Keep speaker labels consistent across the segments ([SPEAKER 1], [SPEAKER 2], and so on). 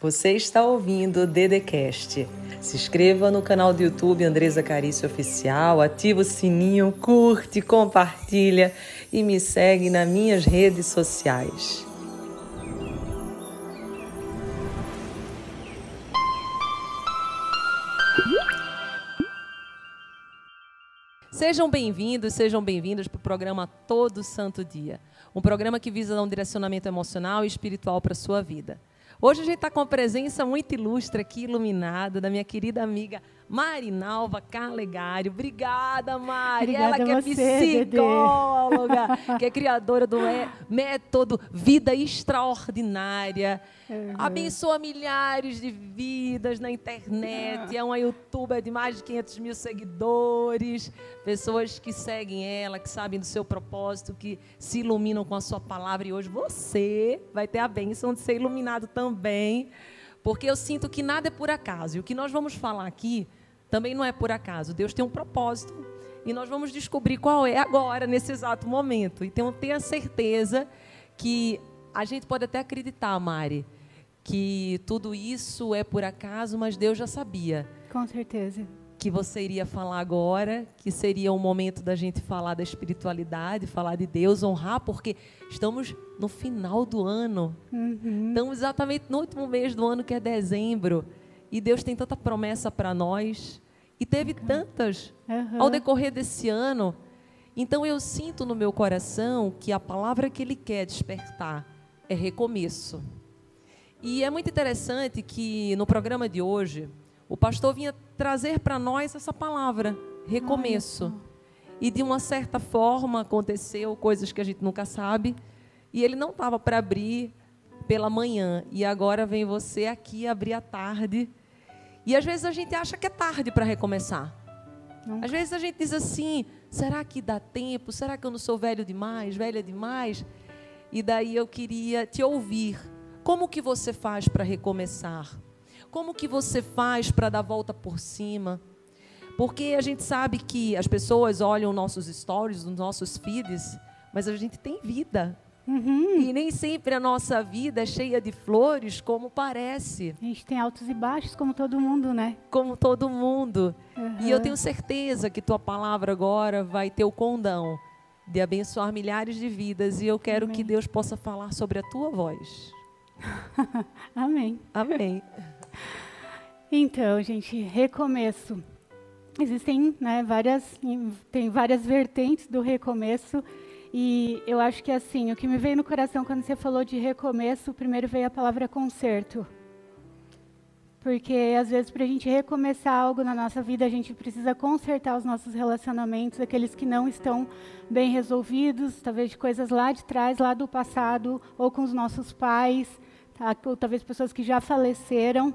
[SPEAKER 1] Você está ouvindo o Dedecast. Se inscreva no canal do YouTube Andresa Carício Oficial, ativa o sininho, curte, compartilha e me segue nas minhas redes sociais. Sejam bem-vindos, sejam bem-vindas para o programa Todo Santo Dia. Um programa que visa dar um direcionamento emocional e espiritual para a sua vida. Hoje a gente está com a presença muito ilustre aqui, iluminada, da minha querida amiga Marinalva Carlegário. Obrigada, Mari.
[SPEAKER 2] Obrigada
[SPEAKER 1] Ela que é
[SPEAKER 2] você,
[SPEAKER 1] psicóloga, que é criadora do método Vida Extraordinária.
[SPEAKER 2] Uhum.
[SPEAKER 1] Abençoa milhares de vidas na internet. É uma youtuber de mais de 500 mil seguidores. Pessoas que seguem ela, que sabem do seu propósito, que se iluminam com a sua palavra. E hoje você vai ter a bênção de ser iluminado também. Porque eu sinto que nada é por acaso. E o que nós vamos falar aqui também não é por acaso. Deus tem um propósito. E nós vamos descobrir qual é agora, nesse exato momento. Então, tenha certeza que a gente pode até acreditar, Mari, que tudo isso é por acaso, mas Deus já sabia.
[SPEAKER 2] Com certeza.
[SPEAKER 1] Que você iria falar agora, que seria o momento da gente falar da espiritualidade, falar de Deus, honrar, porque estamos no final do ano.
[SPEAKER 2] Uhum.
[SPEAKER 1] Estamos exatamente no último mês do ano, que é dezembro. E Deus tem tanta promessa para nós. E teve tantas
[SPEAKER 2] Uhum.
[SPEAKER 1] ao decorrer desse ano. Então eu sinto no meu coração que a palavra que Ele quer despertar é recomeço. E é muito interessante que no programa de hoje, o pastor vinha trazer para nós essa palavra, recomeço. E de uma certa forma aconteceu coisas que a gente nunca sabe. E ele não estava para abrir pela manhã. E agora vem você aqui abrir à tarde. E às vezes a gente acha que é tarde para recomeçar.
[SPEAKER 2] Nunca.
[SPEAKER 1] Às vezes a gente diz assim: será que dá tempo? Será que eu não sou velho demais, velha demais? E daí eu queria te ouvir. Como que você faz para recomeçar? Como que você faz para dar volta por cima? Porque a gente sabe que as pessoas olham nossos stories, os nossos feeds, mas a gente tem vida.
[SPEAKER 2] Uhum.
[SPEAKER 1] E nem sempre a nossa vida é cheia de flores, como parece,
[SPEAKER 2] A gente tem altos e baixos, como todo mundo, né?
[SPEAKER 1] como todo mundo. E eu
[SPEAKER 2] Uhum.
[SPEAKER 1] tenho certeza que tua palavra agora vai ter o condão de abençoar milhares de vidas. E eu quero
[SPEAKER 2] Amém.
[SPEAKER 1] que Deus possa falar sobre a tua voz.
[SPEAKER 2] Amém.
[SPEAKER 1] Amém.
[SPEAKER 2] Então, gente, recomeço. Existem né, várias, tem várias vertentes do recomeço. E eu acho que assim, o que me veio no coração quando você falou de recomeço, primeiro veio a palavra conserto. Porque às vezes para a gente recomeçar algo na nossa vida, a gente precisa consertar os nossos relacionamentos, aqueles que não estão bem resolvidos, talvez de coisas lá de trás, lá do passado, ou com os nossos pais, tá? ou talvez pessoas que já faleceram,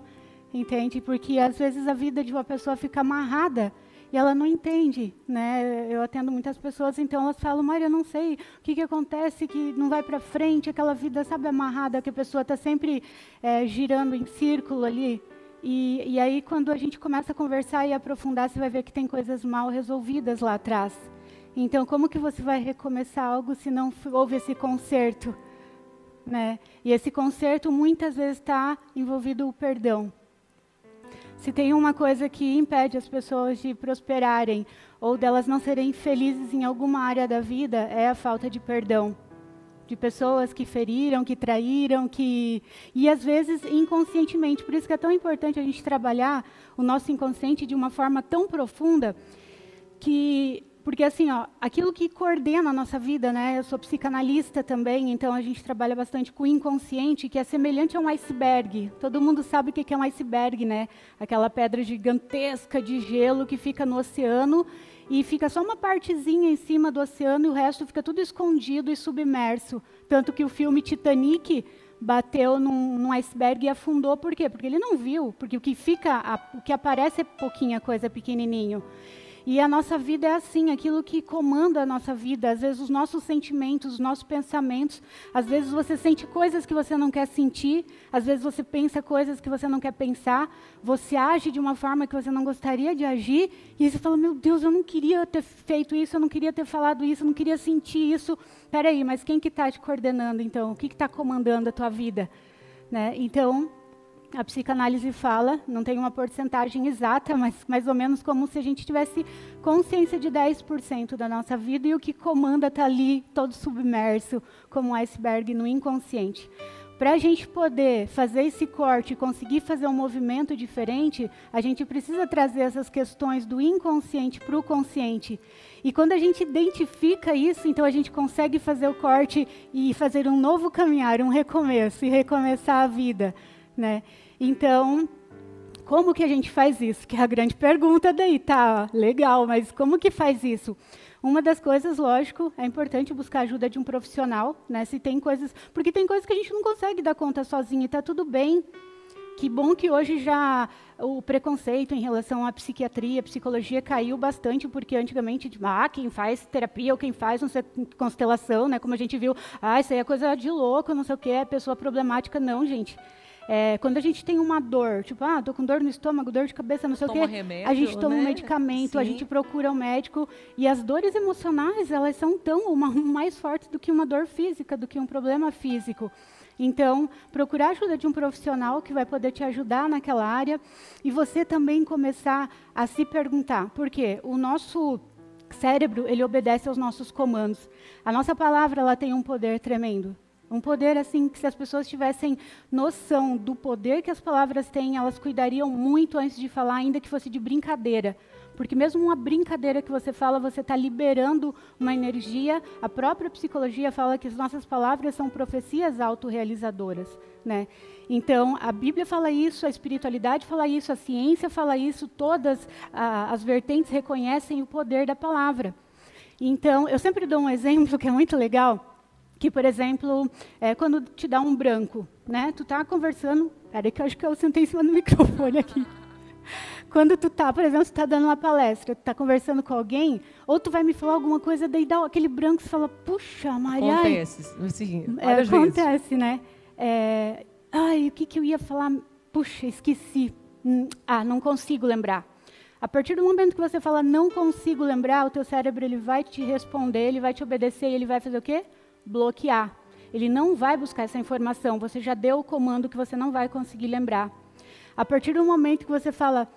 [SPEAKER 2] entende? Porque às vezes a vida de uma pessoa fica amarrada e ela não entende, né? Eu atendo muitas pessoas, então elas falam, Maria, eu não sei o que, que acontece, que não vai para frente, aquela vida, sabe, amarrada, que a pessoa está sempre eh, girando em círculo ali. E, e aí, quando a gente começa a conversar e aprofundar, você vai ver que tem coisas mal resolvidas lá atrás. Então, como que você vai recomeçar algo se não houve esse conserto? Né? E esse conserto muitas vezes está envolvido o perdão. Se tem uma coisa que impede as pessoas de prosperarem ou delas não serem felizes em alguma área da vida, é a falta de perdão. De pessoas que feriram, que traíram, que. E às vezes inconscientemente. Por isso que é tão importante a gente trabalhar o nosso inconsciente de uma forma tão profunda que porque assim, ó, aquilo que coordena a nossa vida, né? Eu sou psicanalista também, então a gente trabalha bastante com o inconsciente, que é semelhante a um iceberg. Todo mundo sabe o que é um iceberg, né? Aquela pedra gigantesca de gelo que fica no oceano e fica só uma partezinha em cima do oceano e o resto fica tudo escondido e submerso. Tanto que o filme Titanic bateu num, num iceberg e afundou. Por quê? Porque ele não viu. Porque o que fica, o que aparece é pouquinha coisa, pequenininho. E a nossa vida é assim, aquilo que comanda a nossa vida, às vezes os nossos sentimentos, os nossos pensamentos, às vezes você sente coisas que você não quer sentir, às vezes você pensa coisas que você não quer pensar, você age de uma forma que você não gostaria de agir, e você fala, meu Deus, eu não queria ter feito isso, eu não queria ter falado isso, eu não queria sentir isso. Peraí, mas quem que está te coordenando então? O que está comandando a tua vida? Né? Então, a psicanálise fala, não tem uma porcentagem exata, mas mais ou menos como se a gente tivesse consciência de 10% da nossa vida e o que comanda está ali todo submerso, como um iceberg no inconsciente. Para a gente poder fazer esse corte e conseguir fazer um movimento diferente, a gente precisa trazer essas questões do inconsciente para o consciente. E quando a gente identifica isso, então a gente consegue fazer o corte e fazer um novo caminhar, um recomeço e recomeçar a vida, né? Então, como que a gente faz isso? Que é a grande pergunta daí, tá? Legal, mas como que faz isso? Uma das coisas, lógico, é importante buscar ajuda de um profissional, né? Se tem coisas, porque tem coisas que a gente não consegue dar conta sozinho e tá tudo bem. Que bom que hoje já o preconceito em relação à psiquiatria, à psicologia caiu bastante, porque antigamente, ah, quem faz terapia ou quem faz não sei, constelação, né, como a gente viu, ah, isso aí é coisa de louco, não sei o quê, é pessoa problemática. Não, gente. É, quando a gente tem uma dor, tipo, ah, tô com dor no estômago, dor de cabeça, não sei
[SPEAKER 1] toma
[SPEAKER 2] o quê,
[SPEAKER 1] remédio,
[SPEAKER 2] a gente toma
[SPEAKER 1] né?
[SPEAKER 2] um medicamento,
[SPEAKER 1] Sim.
[SPEAKER 2] a gente procura um médico e as dores emocionais elas são tão uma, mais fortes do que uma dor física, do que um problema físico. Então, procurar a ajuda de um profissional que vai poder te ajudar naquela área e você também começar a se perguntar, por quê? O nosso cérebro, ele obedece aos nossos comandos. A nossa palavra, ela tem um poder tremendo. Um poder assim que se as pessoas tivessem noção do poder que as palavras têm, elas cuidariam muito antes de falar, ainda que fosse de brincadeira. Porque mesmo uma brincadeira que você fala, você está liberando uma energia. A própria psicologia fala que as nossas palavras são profecias autorrealizadoras. Né? Então, a Bíblia fala isso, a espiritualidade fala isso, a ciência fala isso, todas as vertentes reconhecem o poder da palavra. Então, eu sempre dou um exemplo que é muito legal que, por exemplo, é, quando te dá um branco, né? Tu tá conversando, peraí que eu acho que eu sentei em cima do microfone aqui. Quando tu tá, por exemplo, tu tá dando uma palestra, tu tá conversando com alguém, ou tu vai me falar alguma coisa, daí dá aquele branco, você fala, puxa, Maria.
[SPEAKER 1] Acontece, sim,
[SPEAKER 2] É,
[SPEAKER 1] vezes.
[SPEAKER 2] acontece, né? É, ai, o que, que eu ia falar? Puxa, esqueci. Hum, ah, não consigo lembrar. A partir do momento que você fala não consigo lembrar, o teu cérebro ele vai te responder, ele vai te obedecer e ele vai fazer o quê? Bloquear. Ele não vai buscar essa informação. Você já deu o comando que você não vai conseguir lembrar. A partir do momento que você fala,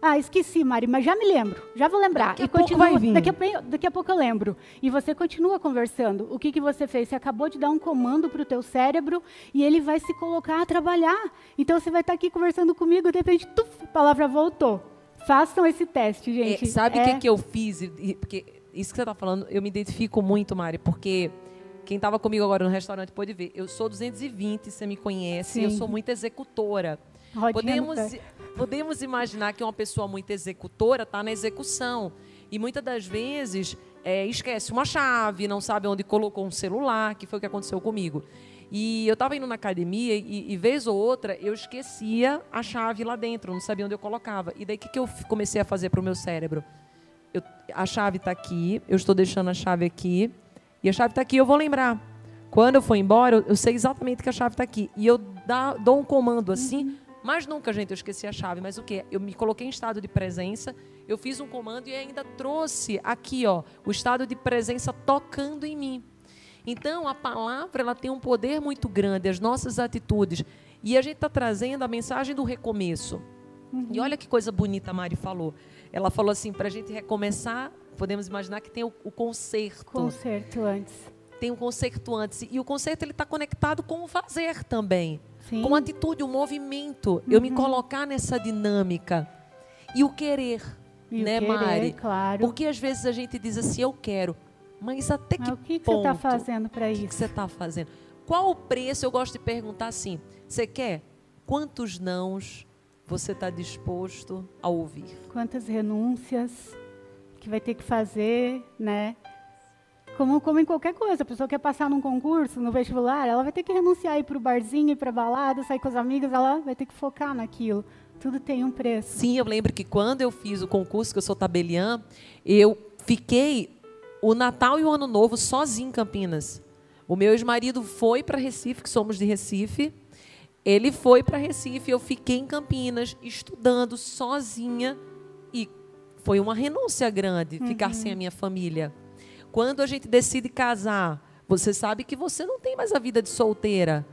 [SPEAKER 2] ah, esqueci, Mari, mas já me lembro, já vou lembrar.
[SPEAKER 1] Daqui a
[SPEAKER 2] e
[SPEAKER 1] pouco
[SPEAKER 2] continua,
[SPEAKER 1] vai vir.
[SPEAKER 2] Daqui a, daqui a pouco eu lembro. E você continua conversando. O que, que você fez? Você acabou de dar um comando para o teu cérebro e ele vai se colocar a trabalhar. Então você vai estar aqui conversando comigo, de repente, tuf, a palavra voltou. Façam esse teste,
[SPEAKER 1] É,
[SPEAKER 2] gente.
[SPEAKER 1] sabe o
[SPEAKER 2] É-
[SPEAKER 1] que, que eu fiz? Porque isso que você está falando, eu me identifico muito, Mari, porque quem estava comigo agora no restaurante pode ver. Eu sou 220, você me conhece, eu
[SPEAKER 2] Sim.
[SPEAKER 1] sou muito executora.
[SPEAKER 2] Rodinha
[SPEAKER 1] Podemos, podemos imaginar que uma pessoa muito executora está na execução. E muitas das vezes é, esquece uma chave, não sabe onde colocou um celular, que foi o que aconteceu comigo. E eu estava indo na academia e, e, vez ou outra, eu esquecia a chave lá dentro, não sabia onde eu colocava. E daí, o que, que eu comecei a fazer para o meu cérebro? Eu- a chave está aqui, eu estou deixando a chave aqui, e a chave está aqui, eu vou lembrar. Quando eu for embora, eu, sei exatamente que a chave está aqui. E eu dá- dou um comando assim, mas nunca, gente, eu esqueci a chave. Mas o quê? Eu me coloquei em estado de presença, eu fiz um comando e ainda trouxe aqui, ó, o estado de presença tocando em mim. Então, a palavra ela tem um poder muito grande, as nossas atitudes. E a gente está trazendo a mensagem do recomeço. E olha que coisa bonita a Mari falou. Ela falou assim, para a gente recomeçar, podemos imaginar que tem o, o conserto.
[SPEAKER 2] Concerto antes.
[SPEAKER 1] Tem um conserto antes. E o conserto ele está conectado com o fazer também.
[SPEAKER 2] Sim.
[SPEAKER 1] Com a atitude, o movimento. Eu me colocar nessa dinâmica. E o querer,
[SPEAKER 2] E o
[SPEAKER 1] né,
[SPEAKER 2] querer,
[SPEAKER 1] Mari?
[SPEAKER 2] Claro.
[SPEAKER 1] Porque às vezes a gente diz assim, eu quero. Mas até que
[SPEAKER 2] Mas o que, que
[SPEAKER 1] ponto?
[SPEAKER 2] você está fazendo para
[SPEAKER 1] O
[SPEAKER 2] isso?
[SPEAKER 1] que, que você está fazendo? Qual o preço? Eu gosto de perguntar assim: você quer? Quantos nãos você está disposto a ouvir?
[SPEAKER 2] Quantas renúncias que vai ter que fazer, né? Como, como em qualquer coisa, a pessoa quer passar num concurso, no vestibular, ela vai ter que renunciar ir para o barzinho, ir para balada, sair com as amigas, ela vai ter que focar naquilo. Tudo tem um preço.
[SPEAKER 1] Sim, eu lembro que quando eu fiz o concurso, que eu sou tabeliã, eu fiquei o Natal e o Ano Novo sozinho em Campinas. O meu ex-marido foi para Recife, que somos de Recife. Ele foi para Recife, eu fiquei em Campinas estudando sozinha foi uma renúncia grande ficar sem a minha família. Quando a gente decide casar, você sabe que você não tem mais a vida de solteira.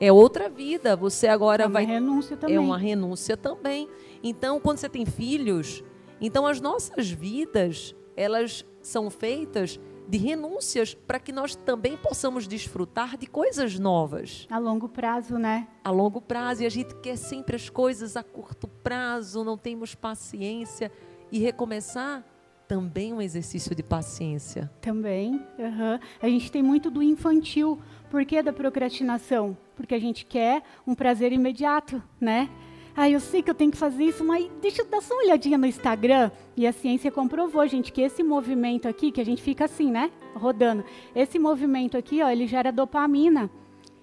[SPEAKER 1] É outra vida. Você agora
[SPEAKER 2] é uma
[SPEAKER 1] vai.
[SPEAKER 2] renúncia também.
[SPEAKER 1] É uma renúncia também. Então, quando você tem filhos, então as nossas vidas, elas são feitas de renúncias para que nós também possamos desfrutar de coisas novas.
[SPEAKER 2] A longo prazo, né?
[SPEAKER 1] A longo prazo. E a gente quer sempre as coisas a curto prazo, não temos paciência. E recomeçar também um exercício de paciência.
[SPEAKER 2] Também. Uhum. A gente tem muito do infantil. Por que da procrastinação? Porque a gente quer um prazer imediato, né? Ah, eu sei que eu tenho que fazer isso, mas deixa eu dar só uma olhadinha no Instagram. E a ciência comprovou, gente, que esse movimento aqui, que a gente fica assim, né? Rodando. Esse movimento aqui, ó, ele gera dopamina.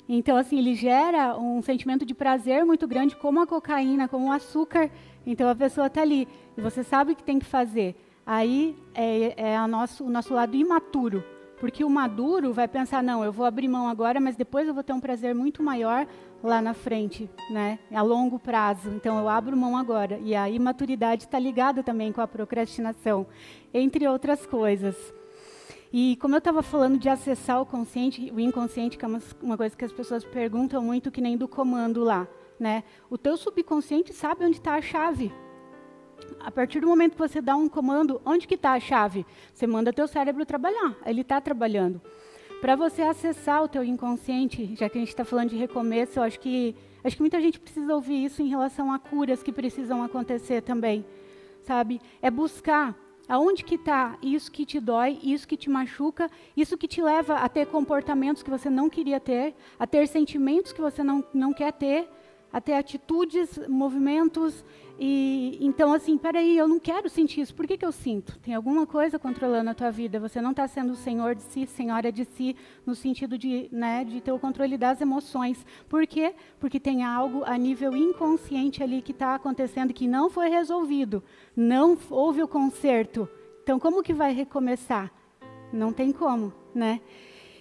[SPEAKER 2] Então, assim, ele gera um sentimento de prazer muito grande, como a cocaína, como o açúcar. Então, a pessoa está ali. E você sabe o que tem que fazer. Aí é, é nosso, o nosso lado imaturo. Porque o maduro vai pensar, não, eu vou abrir mão agora, mas depois eu vou ter um prazer muito maior lá na frente, né? A longo prazo. Então eu abro mão agora. E a imaturidade está ligada também com a procrastinação, entre outras coisas. E como eu estava falando de acessar o consciente, o inconsciente, que é uma, uma coisa que as pessoas perguntam muito, que nem do comando lá, né? O teu subconsciente sabe onde está a chave. A partir do momento que você dá um comando, onde que está a chave? Você manda teu cérebro trabalhar. Ele está trabalhando. Para você acessar o teu inconsciente, já que a gente está falando de recomeço, eu acho que acho que muita gente precisa ouvir isso em relação a curas que precisam acontecer também, sabe? É buscar aonde que está isso que te dói, isso que te machuca, isso que te leva a ter comportamentos que você não queria ter, a ter sentimentos que você não, não quer ter, a ter atitudes, movimentos e então, assim, peraí, eu não quero sentir isso. Por que, que eu sinto? Tem alguma coisa controlando a tua vida. Você não está sendo o senhor de si, senhora de si, no sentido de, né, de ter o controle das emoções. Por quê? Porque tem algo a nível inconsciente ali que está acontecendo que não foi resolvido. Não houve o conserto. Então, como que vai recomeçar? Não tem como, né?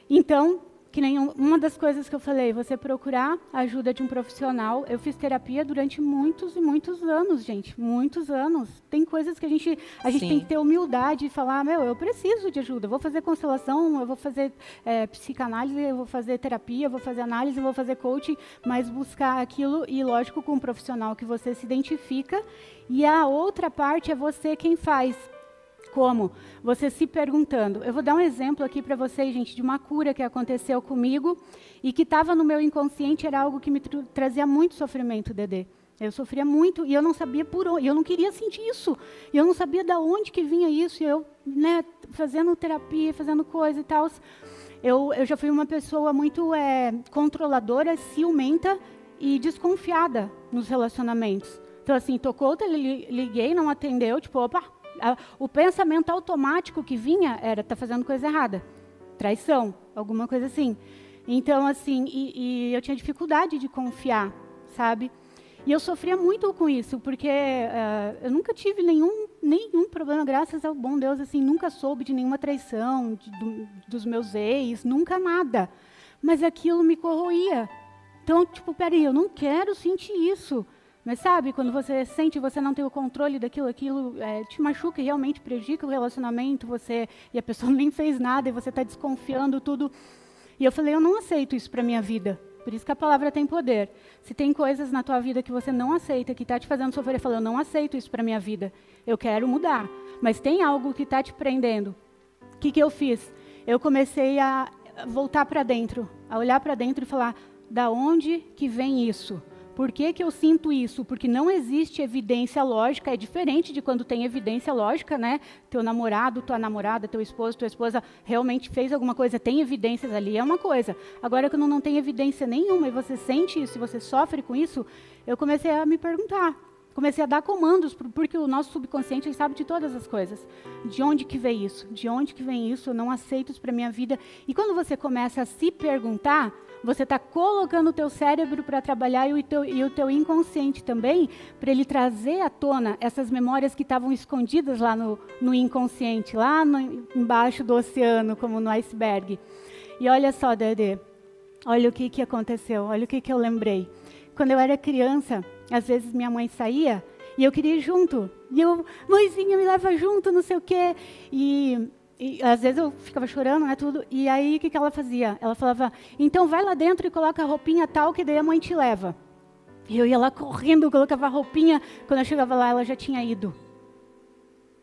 [SPEAKER 2] Então, que nem uma das coisas que eu falei, você procurar a ajuda de um profissional. Eu fiz terapia durante muitos e muitos anos, gente, muitos anos. Tem coisas que a gente a gente tem que ter humildade e falar, meu, eu preciso de ajuda. Eu vou fazer constelação, eu vou fazer é, psicanálise, eu vou fazer terapia, eu vou fazer análise, eu vou fazer coaching, mas buscar aquilo e lógico com um profissional que você se identifica. E a outra parte é você quem faz como? Você se perguntando. Eu vou dar um exemplo aqui para vocês, gente, de uma cura que aconteceu comigo e que estava no meu inconsciente, era algo que me trazia muito sofrimento, Dedê. Eu sofria muito e eu não sabia por onde, eu não queria sentir isso. Eu não sabia de onde que vinha isso. E eu, né, fazendo terapia, fazendo coisa e tal. Eu, eu já fui uma pessoa muito é, controladora, ciumenta e desconfiada nos relacionamentos. Então, assim, tocou, liguei, não atendeu, tipo, opa, a, o pensamento automático que vinha era tá fazendo coisa errada, traição, alguma coisa assim. Então assim, e, e eu tinha dificuldade de confiar, sabe? E eu sofria muito com isso, porque uh, eu nunca tive nenhum, nenhum problema, graças ao bom Deus, assim, nunca soube de nenhuma traição de, do, dos meus ex, nunca nada. Mas aquilo me corroía. Então, tipo, peraí, eu não quero sentir isso. Mas sabe, quando você sente você não tem o controle daquilo, aquilo é, te machuca e realmente prejudica o relacionamento, você e a pessoa nem fez nada e você está desconfiando tudo. E eu falei, eu não aceito isso para minha vida. Por isso que a palavra tem poder. Se tem coisas na tua vida que você não aceita, que está te fazendo sofrer, eu falo, eu não aceito isso para minha vida. Eu quero mudar. Mas tem algo que está te prendendo. O que, que eu fiz? Eu comecei a voltar para dentro, a olhar para dentro e falar, da onde que vem isso? Por que, que eu sinto isso? Porque não existe evidência lógica, é diferente de quando tem evidência lógica, né? Teu namorado, tua namorada, teu esposo, tua esposa realmente fez alguma coisa, tem evidências ali, é uma coisa. Agora, quando não tem evidência nenhuma e você sente isso, e você sofre com isso, eu comecei a me perguntar. Comecei a dar comandos, porque o nosso subconsciente ele sabe de todas as coisas. De onde que vem isso? De onde que vem isso? Eu não aceito isso para minha vida. E quando você começa a se perguntar, você está colocando o teu cérebro para trabalhar e o, teu, e o teu inconsciente também, para ele trazer à tona essas memórias que estavam escondidas lá no, no inconsciente, lá no, embaixo do oceano, como no iceberg. E olha só, Dede, olha o que, que aconteceu, olha o que, que eu lembrei. Quando eu era criança, às vezes minha mãe saía e eu queria ir junto. E eu, mãezinha, me leva junto, não sei o quê. E e, às vezes eu ficava chorando, né, tudo. E aí o que, que ela fazia? Ela falava: "Então vai lá dentro e coloca a roupinha tal que daí a mãe te leva". E eu ia lá correndo, colocava a roupinha. Quando eu chegava lá, ela já tinha ido.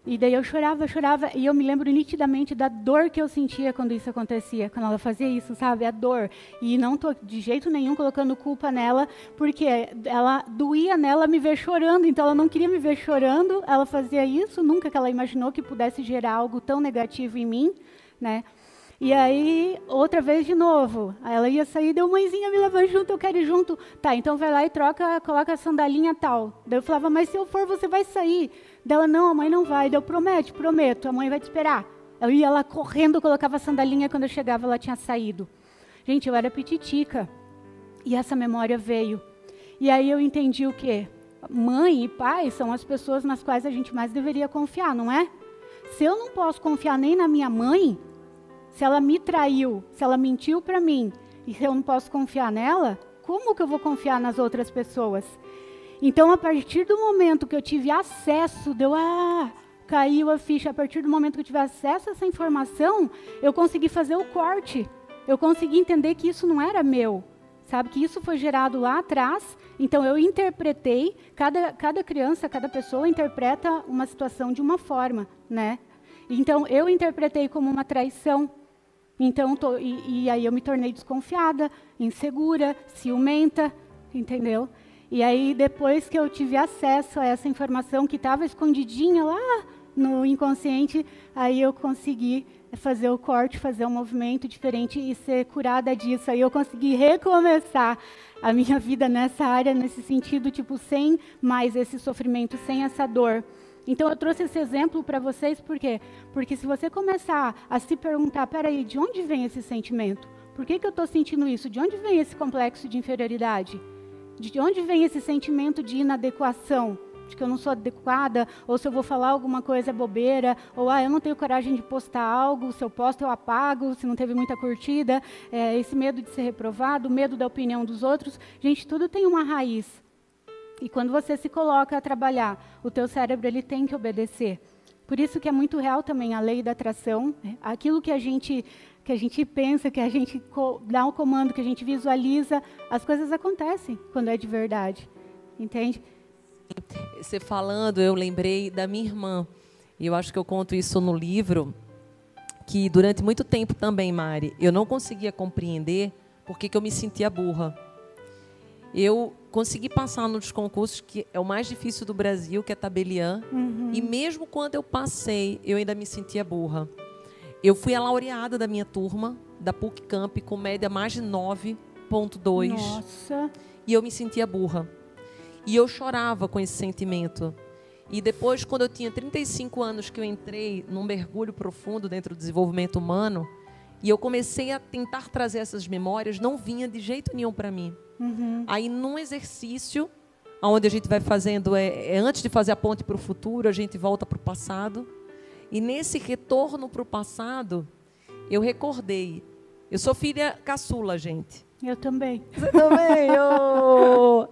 [SPEAKER 2] E daí eu chorava, chorava, e eu me lembro nitidamente da dor que eu sentia quando isso acontecia, quando ela fazia isso, sabe? A dor. E não estou de jeito nenhum colocando culpa nela, porque ela doía nela me ver chorando, então ela não queria me ver chorando, ela fazia isso, nunca que ela imaginou que pudesse gerar algo tão negativo em mim, né? E aí, outra vez de novo. Ela ia sair, deu mãezinha, me leva junto, eu quero ir junto. Tá, então vai lá e troca, coloca a sandalinha tal. Daí eu falava, mas se eu for, você vai sair. Dela, não, a mãe não vai. Eu prometo, prometo, a mãe vai te esperar. Eu ia lá correndo, colocava a sandalinha, quando eu chegava, ela tinha saído. Gente, eu era pititica. E essa memória veio. E aí eu entendi o quê? Mãe e pai são as pessoas nas quais a gente mais deveria confiar, não é? Se eu não posso confiar nem na minha mãe, se ela me traiu, se ela mentiu para mim, e se eu não posso confiar nela, como que eu vou confiar nas outras pessoas? Então, a partir do momento que eu tive acesso, deu ah, caiu a ficha. A partir do momento que eu tive acesso a essa informação, eu consegui fazer o corte. Eu consegui entender que isso não era meu, sabe? Que isso foi gerado lá atrás. Então, eu interpretei. Cada, cada criança, cada pessoa interpreta uma situação de uma forma, né? Então, eu interpretei como uma traição. Então, tô, e, e aí eu me tornei desconfiada, insegura, ciumenta, entendeu? E aí, depois que eu tive acesso a essa informação que estava escondidinha lá no inconsciente, aí eu consegui fazer o corte, fazer um movimento diferente e ser curada disso. Aí eu consegui recomeçar a minha vida nessa área, nesse sentido, tipo, sem mais esse sofrimento, sem essa dor. Então eu trouxe esse exemplo para vocês por quê? Porque se você começar a se perguntar, peraí, de onde vem esse sentimento? Por que, que eu estou sentindo isso? De onde vem esse complexo de inferioridade? De onde vem esse sentimento de inadequação? De que eu não sou adequada, ou se eu vou falar alguma coisa é bobeira, ou ah, eu não tenho coragem de postar algo, se eu posto eu apago, se não teve muita curtida, é, esse medo de ser reprovado, medo da opinião dos outros. Gente, tudo tem uma raiz. E quando você se coloca a trabalhar, o teu cérebro ele tem que obedecer. Por isso que é muito real também a lei da atração, né? aquilo que a gente que a gente pensa, que a gente dá um comando, que a gente visualiza, as coisas acontecem quando é de verdade. Entende?
[SPEAKER 1] Você falando, eu lembrei da minha irmã. E eu acho que eu conto isso no livro, que durante muito tempo também, Mari, eu não conseguia compreender por que, que eu me sentia burra. Eu consegui passar nos concursos que é o mais difícil do Brasil, que é tabeliã. Uhum. E mesmo quando eu passei, eu ainda me sentia burra. Eu fui a laureada da minha turma, da PUC Camp, com média mais de 9.2.
[SPEAKER 2] Nossa.
[SPEAKER 1] E eu me sentia burra. E eu chorava com esse sentimento. E depois, quando eu tinha 35 anos, que eu entrei num mergulho profundo dentro do desenvolvimento humano, e eu comecei a tentar trazer essas memórias, não vinha de jeito nenhum para mim. Uhum. Aí, num exercício, onde a gente vai fazendo, é, é antes de fazer a ponte para o futuro, a gente volta para o passado. E nesse retorno para o passado, eu recordei. Eu sou filha caçula, gente.
[SPEAKER 2] Eu também.
[SPEAKER 1] Você também? Oh.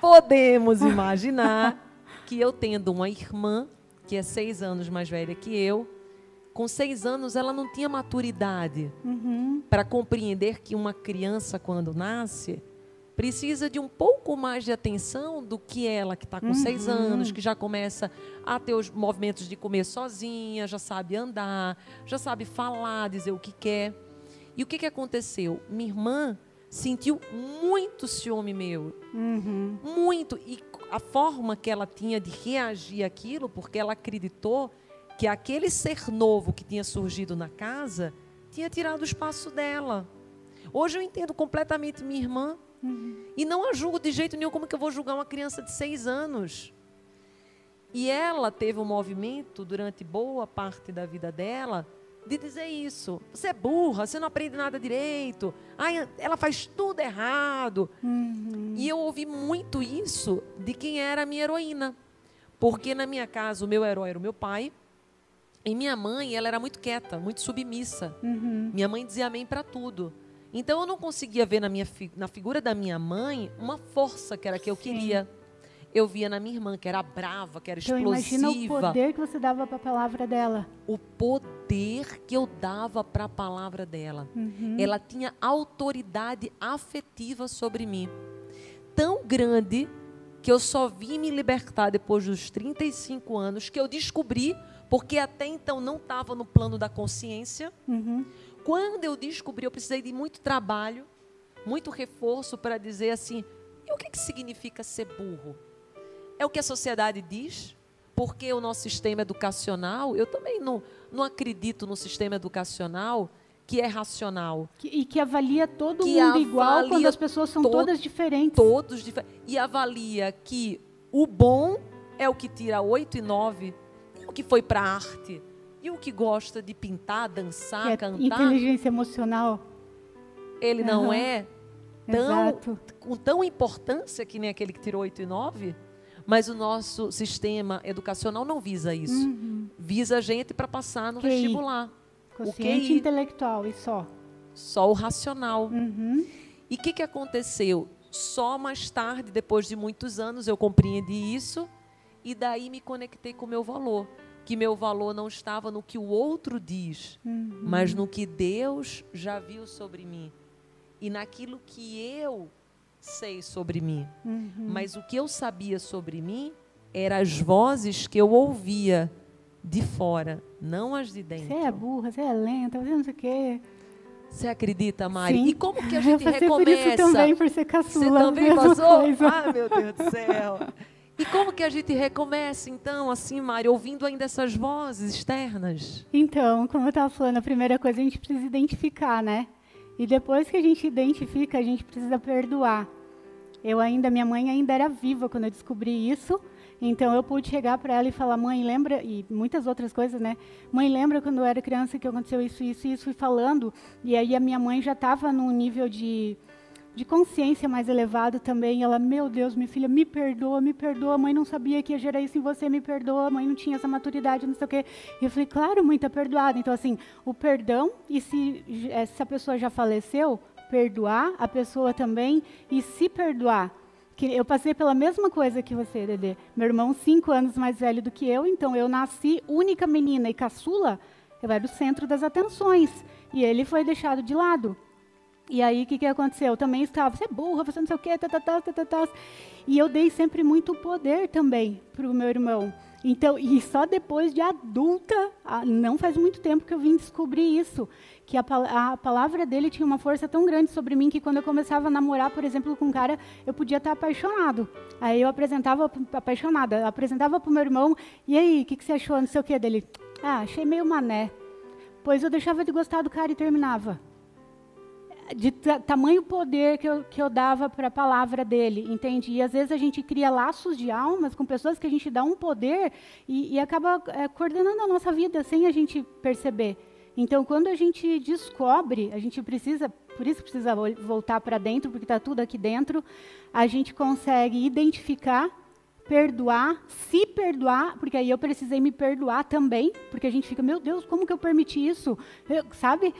[SPEAKER 1] Podemos imaginar que eu tendo uma irmã que é seis anos mais velha que eu, com seis anos ela não tinha maturidade uhum. para compreender que uma criança quando nasce precisa de um pouco mais de atenção do que ela que está com uhum. seis anos, que já começa a ter os movimentos de comer sozinha, já sabe andar, já sabe falar, dizer o que quer. E o que, que aconteceu? Minha irmã sentiu muito ciúme meu, uhum. muito. E a forma que ela tinha de reagir àquilo, porque ela acreditou que aquele ser novo que tinha surgido na casa tinha tirado o espaço dela. Hoje eu entendo completamente minha irmã. Uhum. E não a julgo de jeito nenhum como que eu vou julgar uma criança de seis anos. E ela teve um movimento durante boa parte da vida dela de dizer isso. Você é burra, você não aprende nada direito. Ai, ela faz tudo errado. Uhum. E eu ouvi muito isso de quem era a minha heroína. Porque na minha casa o meu herói era o meu pai. E minha mãe, ela era muito quieta, muito submissa. Uhum. Minha mãe dizia amém para tudo. Então eu não conseguia ver na, minha, na figura da minha mãe uma força que era que eu Sim. queria. Eu via na minha irmã, que era brava, que era então, explosiva.
[SPEAKER 2] Imagina o poder que você dava para a palavra dela.
[SPEAKER 1] O poder poder que eu dava para a palavra dela. Uhum. Ela tinha autoridade afetiva sobre mim. Tão grande que eu só vim me libertar depois dos 35 anos, que eu descobri, porque até então não estava no plano da consciência. Uhum. Quando eu descobri, eu precisei de muito trabalho, muito reforço para dizer assim: e o que, que significa ser burro? É o que a sociedade diz? Porque o nosso sistema educacional, eu também não, não acredito no sistema educacional que é racional.
[SPEAKER 2] Que, e que avalia todo que mundo igual quando as pessoas são to todas diferentes.
[SPEAKER 1] Todos diferentes. E avalia que o bom é o que tira oito e nove, que foi para a arte, e o que gosta de pintar, dançar, é cantar.
[SPEAKER 2] Inteligência emocional.
[SPEAKER 1] Ele uhum. não é tão, Exato. com tão importância que nem aquele que tirou oito e nove. Mas o nosso sistema educacional não visa isso. Uhum. Visa a gente para passar no QI. vestibular.
[SPEAKER 2] Consciente o intelectual e só.
[SPEAKER 1] Só o racional. Uhum. E o que, que aconteceu? Só mais tarde, depois de muitos anos, eu compreendi isso e daí me conectei com o meu valor. Que meu valor não estava no que o outro diz, uhum. mas no que Deus já viu sobre mim e naquilo que eu sei sobre mim. Uhum. Mas o que eu sabia sobre mim eram as vozes que eu ouvia de fora, não as de dentro.
[SPEAKER 2] Você é burra, você é lenta, você não sei o quê.
[SPEAKER 1] Você acredita, Mari? Sim. E como que a gente eu recomeça?
[SPEAKER 2] por isso também, por ser caçula.
[SPEAKER 1] Você também passou? Coisa. Ah, meu Deus do céu. E como que a gente recomeça, então, assim, Mari, ouvindo ainda essas vozes externas?
[SPEAKER 2] Então, como eu estava falando, a primeira coisa a gente precisa identificar, né? E depois que a gente identifica, a gente precisa perdoar. Eu ainda, minha mãe ainda era viva quando eu descobri isso. Então eu pude chegar para ela e falar, mãe, lembra e muitas outras coisas, né? Mãe, lembra quando eu era criança que aconteceu isso, isso, isso, fui falando. E aí a minha mãe já estava num nível de de consciência mais elevado também. Ela, meu Deus, minha filha, me perdoa, me perdoa. A mãe não sabia que ia gerar isso em você, me perdoa. A mãe não tinha essa maturidade, não sei o quê. E eu falei, claro, mãe, está perdoada. Então, assim, o perdão, e se essa pessoa já faleceu, perdoar a pessoa também e se perdoar que eu passei pela mesma coisa que você, Dedê. Meu irmão, cinco anos mais velho do que eu, então eu nasci única menina e caçula, eu era o centro das atenções. E ele foi deixado de lado. E aí, o que, que aconteceu? Eu também estava, você é burra, você não sei o quê, tá, tá, tá, tá, tá. E eu dei sempre muito poder também para o meu irmão. Então, e só depois de adulta, não faz muito tempo que eu vim descobrir isso, que a, a, palavra dele tinha uma força tão grande sobre mim que quando eu começava a namorar, por exemplo, com um cara, eu podia estar apaixonado. Aí eu apresentava, apaixonada, apresentava para o meu irmão, e aí, o que, que você achou, não sei o que dele? Ah, achei meio mané. Pois eu deixava de gostar do cara e terminava de tamanho poder que eu, que eu dava para a palavra dele, entende? E às vezes a gente cria laços de almas com pessoas que a gente dá um poder e, e acaba é, coordenando a nossa vida sem a gente perceber. Então, quando a gente descobre, a gente precisa, por isso precisa voltar para dentro, porque está tudo aqui dentro, a gente consegue identificar, perdoar, se perdoar, porque aí eu precisei me perdoar também, porque a gente fica, meu Deus, como que eu permiti isso? Eu, sabe?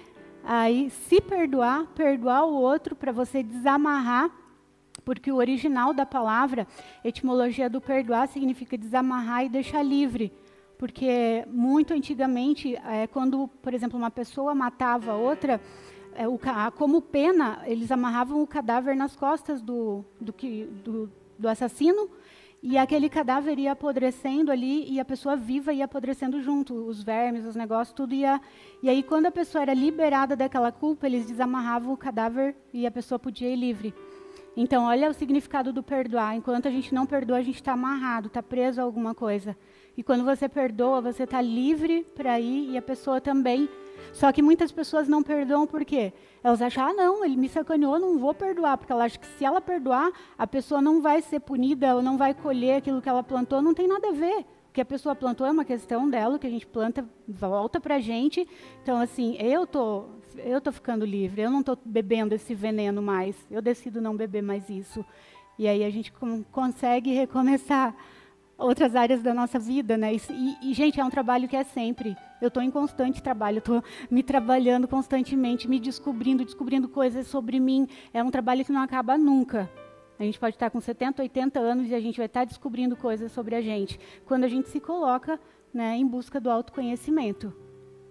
[SPEAKER 2] Aí, se perdoar, perdoar o outro para você desamarrar, porque o original da palavra, etimologia do perdoar, significa desamarrar e deixar livre. Porque muito antigamente, é, quando, por exemplo, uma pessoa matava outra, é, o, como pena, eles amarravam o cadáver nas costas do, do, que, do, do assassino e aquele cadáver ia apodrecendo ali e a pessoa viva ia apodrecendo junto, os vermes, os negócios, tudo ia. E aí, quando a pessoa era liberada daquela culpa, eles desamarravam o cadáver e a pessoa podia ir livre. Então, olha o significado do perdoar. Enquanto a gente não perdoa, a gente está amarrado, está preso a alguma coisa. E quando você perdoa, você está livre para ir e a pessoa também só que muitas pessoas não perdoam por quê? Elas acham, ah, não, ele me sacaneou, não vou perdoar, porque ela acha que se ela perdoar, a pessoa não vai ser punida ou não vai colher aquilo que ela plantou, não tem nada a ver. O que a pessoa plantou é uma questão dela, o que a gente planta volta para a gente. Então, assim, eu tô, eu tô ficando livre, eu não estou bebendo esse veneno mais, eu decido não beber mais isso. E aí a gente consegue recomeçar outras áreas da nossa vida, né? E, e, gente, é um trabalho que é sempre. Eu estou em constante trabalho, estou me trabalhando constantemente, me descobrindo, descobrindo coisas sobre mim. É um trabalho que não acaba nunca. A gente pode estar com 70, 80 anos e a gente vai estar descobrindo coisas sobre a gente. Quando a gente se coloca né, em busca do autoconhecimento.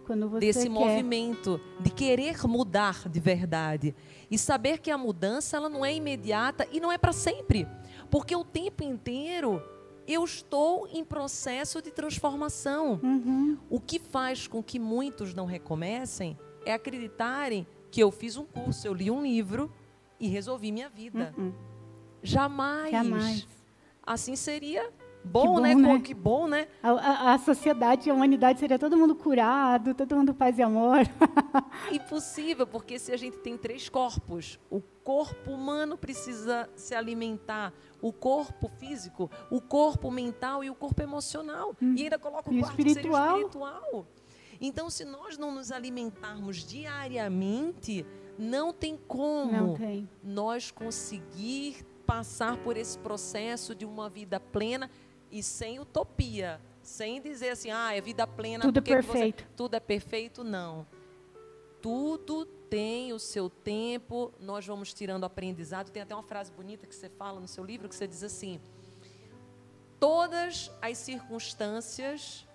[SPEAKER 2] Quando você
[SPEAKER 1] desse
[SPEAKER 2] quer.
[SPEAKER 1] movimento de querer mudar de verdade e saber que a mudança ela não é imediata e não é para sempre, porque o tempo inteiro eu estou em processo de transformação.
[SPEAKER 2] Uhum.
[SPEAKER 1] O que faz com que muitos não recomecem é acreditarem que eu fiz um curso, eu li um livro e resolvi minha vida.
[SPEAKER 2] Uhum.
[SPEAKER 1] Jamais.
[SPEAKER 2] Jamais.
[SPEAKER 1] Assim seria bom,
[SPEAKER 2] bom,
[SPEAKER 1] né?
[SPEAKER 2] né?
[SPEAKER 1] Que bom, né?
[SPEAKER 2] A, a- a sociedade, a humanidade seria todo mundo curado, todo mundo paz e amor.
[SPEAKER 1] Impossível, porque se a gente tem três corpos, o corpo humano precisa se alimentar, o corpo físico, o corpo mental e o corpo emocional. E ainda coloca o
[SPEAKER 2] Hum. E o
[SPEAKER 1] quarto
[SPEAKER 2] espiritual.
[SPEAKER 1] espiritual. Então, se nós não nos alimentarmos diariamente, não tem como
[SPEAKER 2] Não tem.
[SPEAKER 1] nós conseguir passar por esse processo de uma vida plena e sem utopia, sem dizer assim, ah, é vida plena.
[SPEAKER 2] Tudo é
[SPEAKER 1] porque que você-
[SPEAKER 2] perfeito.
[SPEAKER 1] tudo é perfeito, não. Tudo tem o seu tempo, nós vamos tirando aprendizado. Tem até uma frase bonita que você fala no seu livro, que você diz assim, todas as circunstâncias,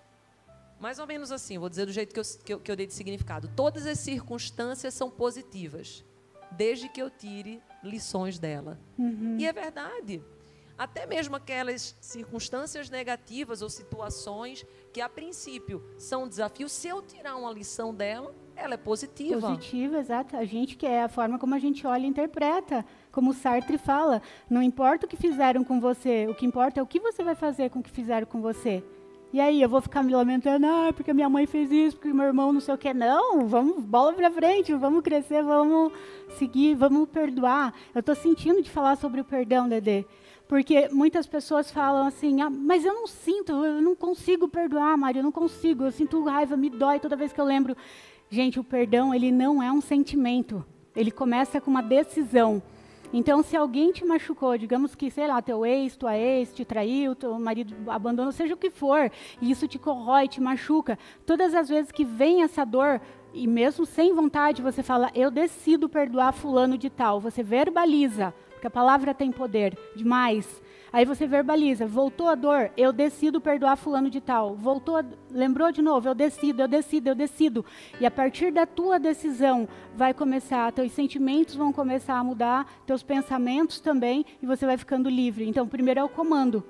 [SPEAKER 1] mais ou menos assim, vou dizer do jeito que eu, que eu, que eu dei de significado, todas as circunstâncias são positivas, desde que eu tire lições dela.
[SPEAKER 2] Uhum.
[SPEAKER 1] E é verdade. Até mesmo aquelas circunstâncias negativas ou situações que, a princípio, são desafios, se eu tirar uma lição dela, ela é positiva.
[SPEAKER 2] Positiva, exato. A gente que é a forma como a gente olha e interpreta. Como o Sartre fala, não importa o que fizeram com você, o que importa é o que você vai fazer com o que fizeram com você. E aí, eu vou ficar me lamentando, ah, porque minha mãe fez isso, porque meu irmão não sei o quê. Não, vamos, bola pra frente, vamos crescer, vamos seguir, vamos perdoar. Eu estou sentindo de falar sobre o perdão, Dedê. Porque muitas pessoas falam assim, ah, mas eu não sinto, eu não consigo perdoar, Mário, eu não consigo, eu sinto raiva, me dói toda vez que eu lembro. Gente, o perdão, ele não é um sentimento. Ele começa com uma decisão. Então, se alguém te machucou, digamos que, sei lá, teu ex, tua ex te traiu, teu marido abandonou, seja o que for, e isso te corrói, te machuca, todas as vezes que vem essa dor, e mesmo sem vontade, você fala, eu decido perdoar fulano de tal, você verbaliza, porque a palavra tem poder demais. Aí você verbaliza, voltou a dor, eu decido perdoar fulano de tal. Voltou, a- lembrou de novo, eu decido, eu decido, eu decido. E a partir da tua decisão vai começar, teus sentimentos vão começar a mudar, teus pensamentos também, e você vai ficando livre. Então, primeiro é o comando.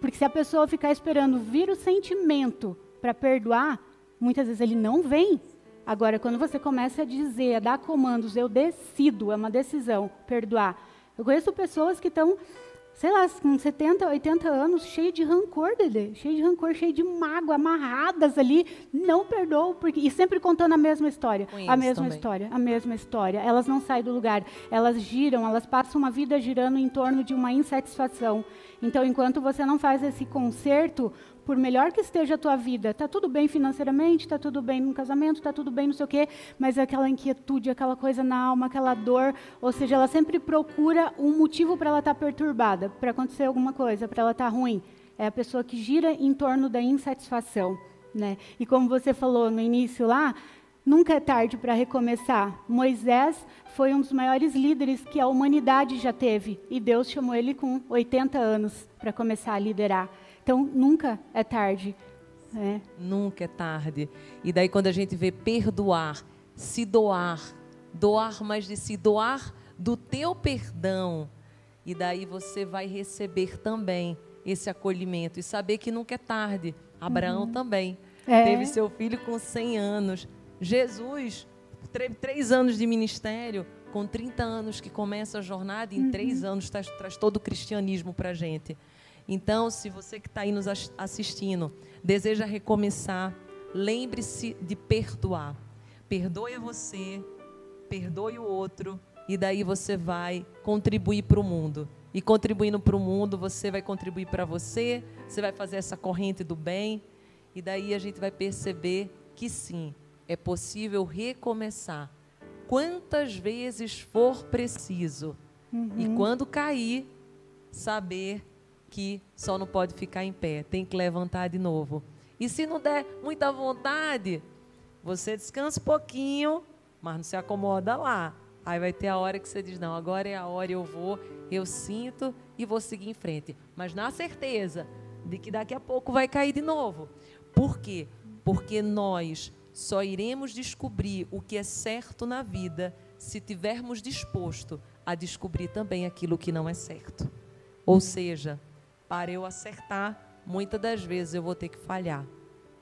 [SPEAKER 2] Porque se a pessoa ficar esperando vir o sentimento para perdoar, muitas vezes ele não vem. Agora, quando você começa a dizer, a dar comandos, eu decido, é uma decisão, perdoar. Eu conheço pessoas que estão, sei lá, com 70, 80 anos, cheio de rancor, Dedê, cheio de rancor, cheio de mágoa, amarradas ali, não perdoam, porque, e sempre contando a mesma história.
[SPEAKER 1] Conheço
[SPEAKER 2] a mesma
[SPEAKER 1] também.
[SPEAKER 2] história, a mesma história. Elas não saem do lugar, elas giram, elas passam uma vida girando em torno de uma insatisfação. Então, enquanto você não faz esse conserto, por melhor que esteja a tua vida, tá tudo bem financeiramente, tá tudo bem no casamento, tá tudo bem não sei o quê, mas aquela inquietude, aquela coisa na alma, aquela dor, ou seja, ela sempre procura um motivo para ela estar perturbada, para acontecer alguma coisa, para ela estar ruim. É a pessoa que gira em torno da insatisfação, né? E como você falou no início lá, Nunca é tarde para recomeçar. Moisés foi um dos maiores líderes que a humanidade já teve. E Deus chamou ele com 80 anos para começar a liderar. Então, nunca é tarde. né?
[SPEAKER 1] Nunca é tarde. E daí quando a gente vê perdoar, se doar, doar mais de si, doar do teu perdão, e daí você vai receber também esse acolhimento e saber que nunca é tarde. Abraão também
[SPEAKER 2] É.
[SPEAKER 1] teve seu filho com 100 anos. Jesus, três anos de ministério, com 30 anos que começa a jornada, em três anos traz, traz todo o cristianismo para a gente. Então, se você que está aí nos as- assistindo deseja recomeçar, lembre-se de perdoar. Perdoe você, perdoe o outro, e daí você vai contribuir para o mundo. E contribuindo para o mundo, você vai contribuir para você, você vai fazer essa corrente do bem, e daí a gente vai perceber que sim, é possível recomeçar quantas vezes for preciso. E quando cair, saber que só não pode ficar em pé, tem que levantar de novo. E se não der muita vontade, você descansa um pouquinho, mas não se acomoda lá. Aí vai ter a hora que você diz: não, agora é a hora, eu vou, eu sinto e vou seguir em frente. Mas na certeza de que daqui a pouco vai cair de novo. Por quê? Porque nós Só iremos descobrir o que é certo na vida se tivermos disposto a descobrir também aquilo que não é certo. Ou seja, para eu acertar, muitas das vezes eu vou ter que falhar.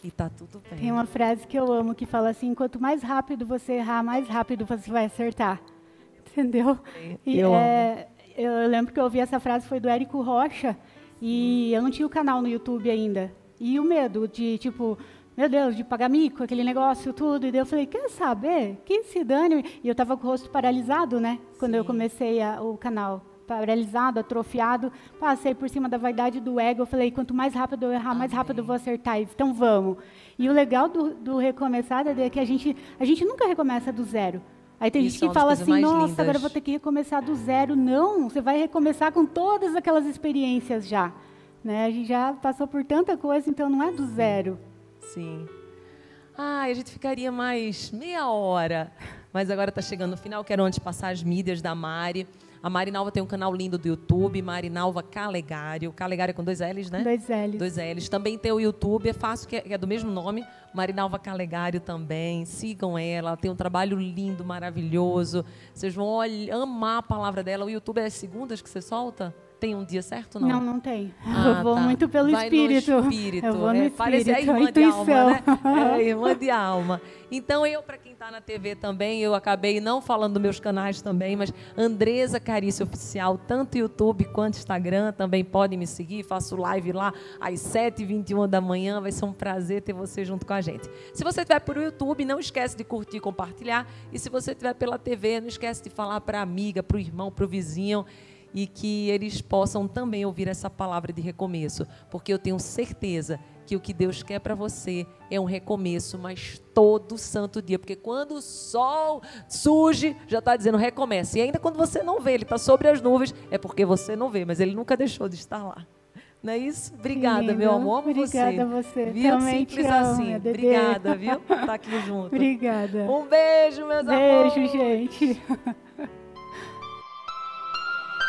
[SPEAKER 1] E tá tudo bem.
[SPEAKER 2] Tem uma frase que eu amo que fala assim: quanto mais rápido você errar, mais rápido você vai acertar. Entendeu? E,
[SPEAKER 1] eu,
[SPEAKER 2] é, eu lembro que eu ouvi essa frase foi do Érico Rocha e eu não tinha o canal no YouTube ainda. E o medo de tipo, meu Deus, de pagar mico, aquele negócio, tudo. E daí eu falei, quer saber? Que se dane. E eu estava com o rosto paralisado, né? Quando Sim. eu comecei a, o canal paralisado, atrofiado, passei por cima da vaidade do ego. Eu falei, quanto mais rápido eu errar, Amém. mais rápido eu vou acertar. Então vamos. E o legal do, do recomeçar é que a gente, a gente nunca recomeça do zero. Aí tem Isso gente que fala assim, nossa, lindas. agora eu vou ter que recomeçar do zero. Não, você vai recomeçar com todas aquelas experiências já. Né? A gente já passou por tanta coisa, então não é do zero.
[SPEAKER 1] Sim. Ah, a gente ficaria mais meia hora. Mas agora está chegando no final, quero antes passar as mídias da Mari. A Marinalva tem um canal lindo do YouTube, Marinalva Calegário. Calegário é com dois L's, né?
[SPEAKER 2] Dois L's.
[SPEAKER 1] Dois L's. Também tem o YouTube, é fácil, que é, é do mesmo nome. Marinalva Calegário também. Sigam ela, ela tem um trabalho lindo, maravilhoso. Vocês vão amar a palavra dela. O YouTube é as segundas que você solta? Tem um dia certo não?
[SPEAKER 2] Não, não tem. Ah, eu vou tá. muito pelo
[SPEAKER 1] Vai
[SPEAKER 2] espírito.
[SPEAKER 1] No espírito.
[SPEAKER 2] Eu vou no
[SPEAKER 1] é,
[SPEAKER 2] espírito.
[SPEAKER 1] Parece a irmã de alma, né? É, irmã de alma. Então, eu, para quem está na TV também, eu acabei não falando dos meus canais também, mas Andresa Carícia Oficial, tanto YouTube quanto Instagram, também podem me seguir. Faço live lá às 7h21 da manhã. Vai ser um prazer ter você junto com a gente. Se você estiver por YouTube, não esquece de curtir e compartilhar. E se você estiver pela TV, não esquece de falar para a amiga, para o irmão, para o vizinho e que eles possam também ouvir essa palavra de recomeço, porque eu tenho certeza que o que Deus quer para você é um recomeço, mas todo santo dia, porque quando o sol surge, já está dizendo recomeça. E ainda quando você não vê, ele está sobre as nuvens, é porque você não vê, mas ele nunca deixou de estar lá. Não é isso? Obrigada, meu amor. Amo
[SPEAKER 2] Obrigada
[SPEAKER 1] você.
[SPEAKER 2] você.
[SPEAKER 1] Viu?
[SPEAKER 2] Também
[SPEAKER 1] Simples assim. Obrigada, viu? Tá aqui junto.
[SPEAKER 2] Obrigada.
[SPEAKER 1] Um beijo, meus
[SPEAKER 2] amores. Beijo, gente.